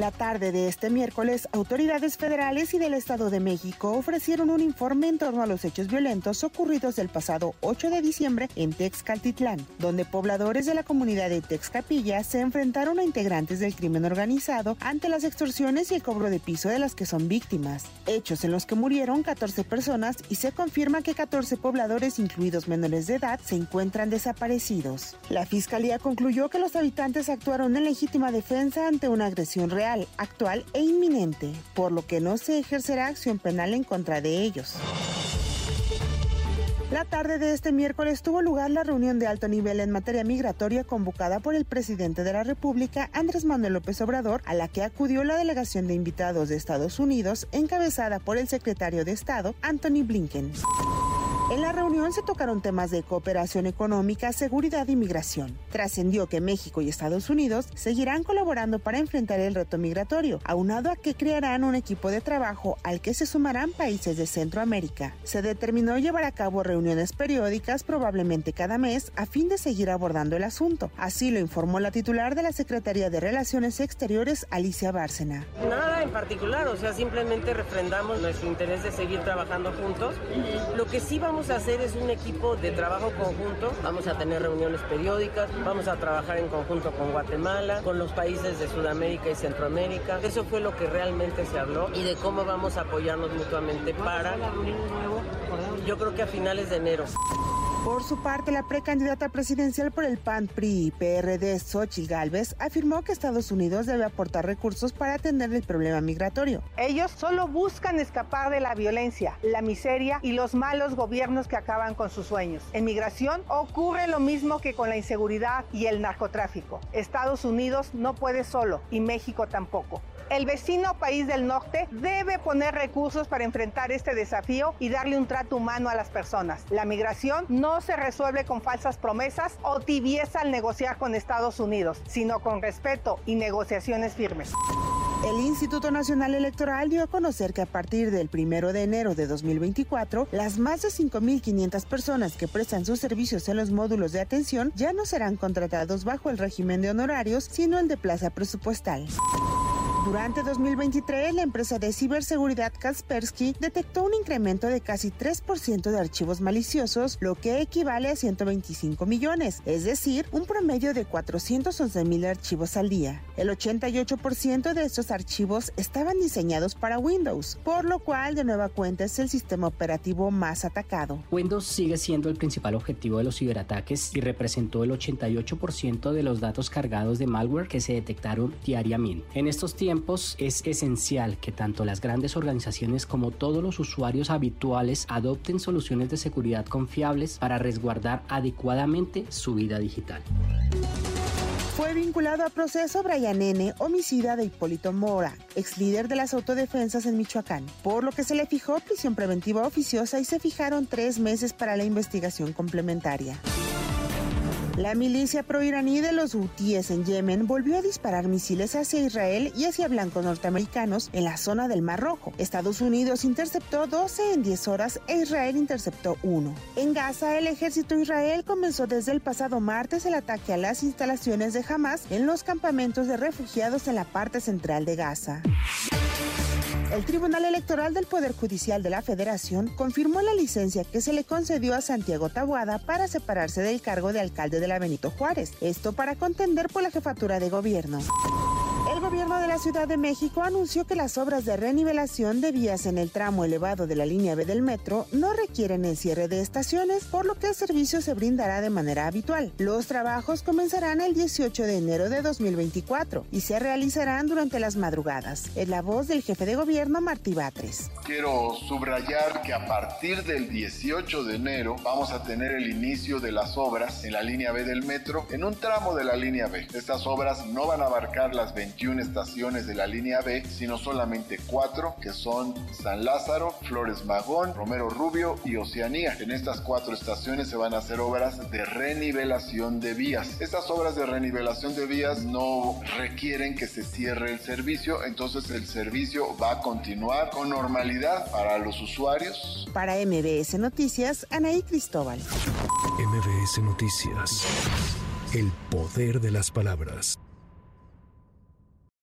La tarde de este miércoles, autoridades federales y del Estado de México ofrecieron un informe en torno a los hechos violentos ocurridos el pasado 8 de diciembre en Texcaltitlán, donde pobladores de la comunidad de Texcapilla se enfrentaron a integrantes del crimen organizado ante las extorsiones y el cobro de piso de las que son víctimas. Hechos en los que murieron 14 personas y se confirma que 14 pobladores, incluidos menores de edad, se encuentran desaparecidos. La fiscalía concluyó que los habitantes actuaron en legítima defensa ante una agresión real actual e inminente, por lo que no se ejercerá acción penal en contra de ellos. La tarde de este miércoles tuvo lugar la reunión de alto nivel en materia migratoria convocada por el presidente de la República, Andrés Manuel López Obrador, a la que acudió la delegación de invitados de Estados Unidos, encabezada por el secretario de Estado, Anthony Blinken. En la reunión se tocaron temas de cooperación económica, seguridad y migración. Trascendió que México y Estados Unidos seguirán colaborando para enfrentar el reto migratorio, aunado a que crearán un equipo de trabajo al que se sumarán países de Centroamérica. Se determinó llevar a cabo reuniones periódicas, probablemente cada mes, a fin de seguir abordando el asunto. Así lo informó la titular de la Secretaría de Relaciones Exteriores, Alicia Bárcena. Nada en particular, o sea, simplemente refrendamos nuestro interés de seguir trabajando juntos. Lo que sí vamos a hacer es un equipo de trabajo conjunto. Vamos a tener reuniones periódicas, vamos a trabajar en conjunto con Guatemala, con los países de Sudamérica y Centroamérica. Eso fue lo que realmente se habló y de cómo vamos a apoyarnos mutuamente para, yo creo que a finales de enero. Por su parte, la precandidata presidencial por el PAN, PRI y PRD, Xochitl Gálvez, afirmó que Estados Unidos debe aportar recursos para atender el problema migratorio. Ellos solo buscan escapar de la violencia, la miseria y los malos gobiernos que acaban con sus sueños. En migración ocurre lo mismo que con la inseguridad y el narcotráfico. Estados Unidos no puede solo y México tampoco. El vecino país del norte debe poner recursos para enfrentar este desafío y darle un trato humano a las personas. La migración no se resuelve con falsas promesas o tibieza al negociar con Estados Unidos, sino con respeto y negociaciones firmes. El Instituto Nacional Electoral dio a conocer que a partir del 1 de enero de 2024, las más de 5.500 personas que prestan sus servicios en los módulos de atención ya no serán contratados bajo el régimen de honorarios, sino el de plaza presupuestal. Durante 2023, la empresa de ciberseguridad Kaspersky detectó un incremento de casi 3% de archivos maliciosos, lo que equivale a 125 millones, es decir, un promedio de 411 mil archivos al día. El 88% de estos archivos estaban diseñados para Windows, por lo cual de nueva cuenta es el sistema operativo más atacado. Windows sigue siendo el principal objetivo de los ciberataques y representó el 88% de los datos cargados de malware que se detectaron diariamente. En estos tiempos, es esencial que tanto las grandes organizaciones como todos los usuarios habituales adopten soluciones de seguridad confiables para resguardar adecuadamente su vida digital. Fue vinculado a proceso Brian N., homicida de Hipólito Mora, ex líder de las autodefensas en Michoacán, por lo que se le fijó prisión preventiva oficiosa y se fijaron tres meses para la investigación complementaria. La milicia proiraní de los Houthíes en Yemen volvió a disparar misiles hacia Israel y hacia blancos norteamericanos en la zona del Mar Rojo. Estados Unidos interceptó 12 en 10 horas e Israel interceptó 1. En Gaza, el ejército israel comenzó desde el pasado martes el ataque a las instalaciones de Hamas en los campamentos de refugiados en la parte central de Gaza. El Tribunal Electoral del Poder Judicial de la Federación confirmó la licencia que se le concedió a Santiago Tabuada para separarse del cargo de alcalde de la Benito Juárez, esto para contender por la jefatura de gobierno. El gobierno de la Ciudad de México anunció que las obras de renivelación de vías en el tramo elevado de la línea B del metro no requieren el cierre de estaciones, por lo que el servicio se brindará de manera habitual. Los trabajos comenzarán el 18 de enero de 2024 y se realizarán durante las madrugadas. Es la voz del jefe de gobierno Martí Batres. Quiero subrayar que a partir del 18 de enero vamos a tener el inicio de las obras en la línea B del metro en un tramo de la línea B. Estas obras no van a abarcar las 21 estaciones de la línea B, sino solamente cuatro, que son San Lázaro, Flores Magón, Romero Rubio y Oceanía. En estas cuatro estaciones se van a hacer obras de renivelación de vías. Estas obras de renivelación de vías no requieren que se cierre el servicio, entonces el servicio va a continuar con normalidad para los usuarios. Para MBS Noticias, Anaí Cristóbal. MBS Noticias. El poder de las palabras.